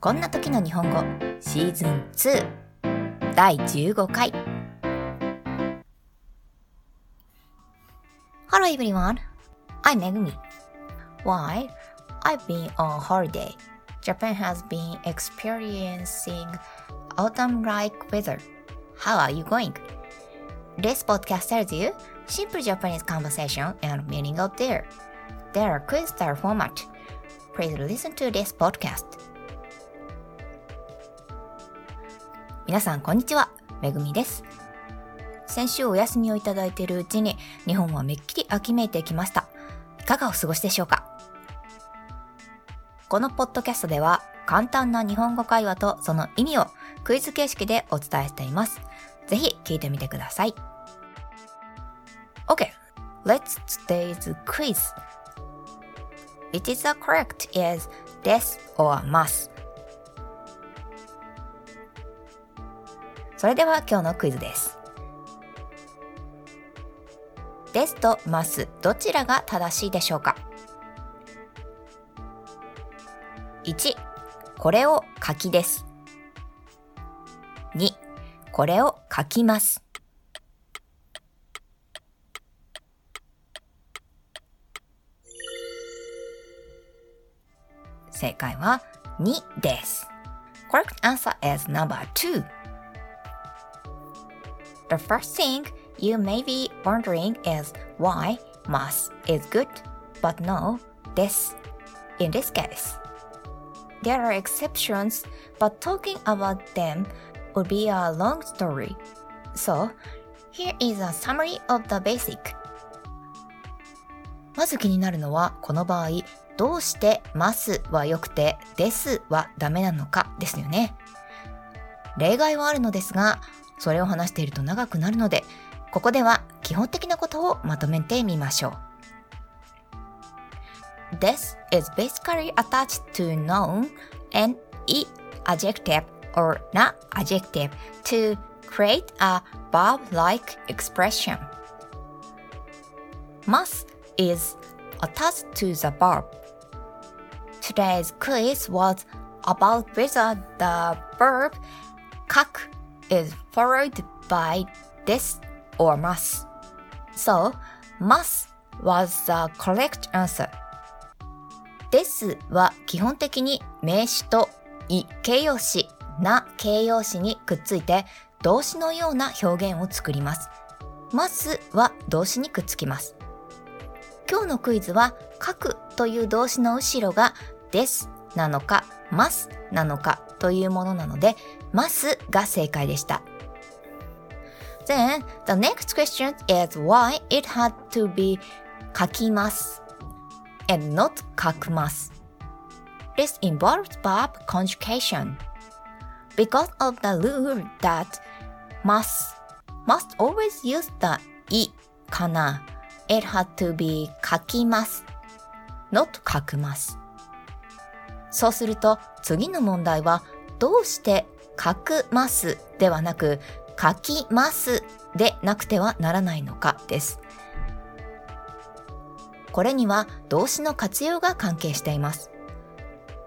こんな時の日本語シーズン2第15回 Hello everyone, I'm Megumi. Why? I've been on holiday. Japan has been experiencing autumn-like weather. How are you going? This podcast tells you simple Japanese conversation and meaning out there. There are quiz style format. Please listen to this podcast. 皆さんこんにちは、めぐみです。先週お休みをいただいているうちに日本はめっきり秋めいてきました。いかがお過ごしでしょうか？このポッドキャストでは簡単な日本語会話とその意味をクイズ形式でお伝えしています。ぜひ聞いてみてください。OK, let's today's quiz. It is the correct is this or must. それでは今日のクイズです。ですとますどちらが正しいでしょうか ?1、これを書きです。2、これを書きます。正解は2です。Correct answer is number 2. The first thing you may be wondering is why must is good, but no, this in this case. There are exceptions, but talking about them would be a long story. So, here is a summary of the basic. まず気になるのは、この場合、どうして must は良くて this はダメなのかですよね。例外はあるのですが、それを話していると長くなるので、ここでは基本的なことをまとめてみましょう。This is basically attached to noun and e adjective or not adjective to create a verb-like expression. Must is attached to the verb. Today's quiz was about whether the verb 書く is followed by this or must. So, must was the correct answer. this は基本的に名詞とい形容詞な形容詞にくっついて動詞のような表現を作ります。ますは動詞にくっつきます。今日のクイズは書くという動詞の後ろが this なのか must なのかというものなので must が正解でした。Then, the next question is why it had to be 書きます and not 書くます。This involves verb conjugation. Because of the rule that must must always use the いかな it had to be 書きます。not 書くます。そうすると次の問題はどうして書くますではなく書きますでなくてはならないのかです。これには動詞の活用が関係しています。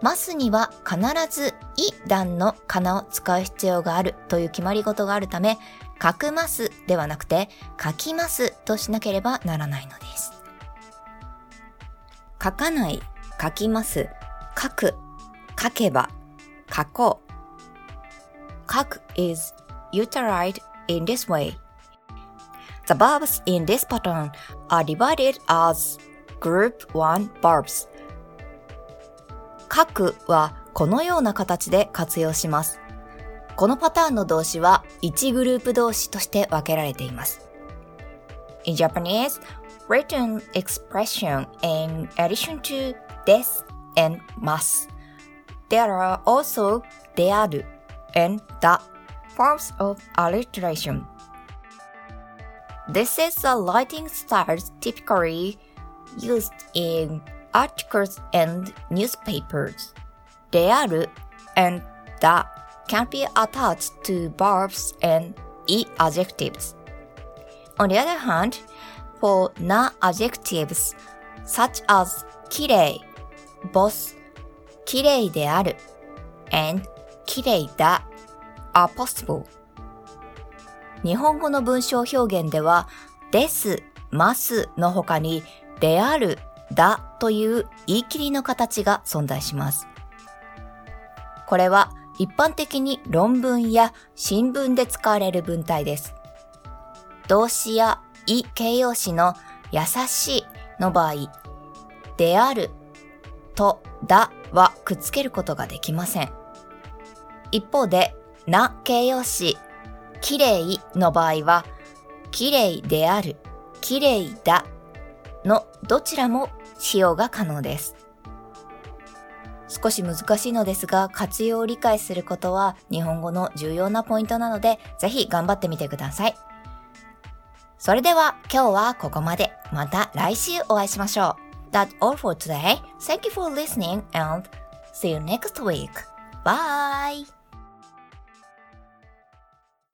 ますには必ずい段のかなを使う必要があるという決まり事があるため、書くますではなくて書きますとしなければならないのです。書かない、書きます、書く、書けば、書こう。書く is utilized in this way. The verbs in this pattern are divided as group 1 verbs. 書くはこのような形で活用します。このパターンの動詞は1グループ動詞として分けられています。In Japanese, written expression in addition to this and must. There are also である and the forms of alliteration. This is a writing style typically used in articles and newspapers. である and the can be attached to verbs and e adjectives. On the other hand, for non-adjectives such as きれい、boss, きれいである and 綺麗だ are possible. 日本語の文章表現では、です、ますの他に、である、だという言い切りの形が存在します。これは一般的に論文や新聞で使われる文体です。動詞や意形容詞の優しいの場合、であるとだはくっつけることができません。一方で、な形容詞、きれいの場合は、きれいである、きれいだのどちらも使用が可能です。少し難しいのですが、活用を理解することは日本語の重要なポイントなので、ぜひ頑張ってみてください。それでは今日はここまで。また来週お会いしましょう。That's all for today. Thank you for listening and see you next week. Bye!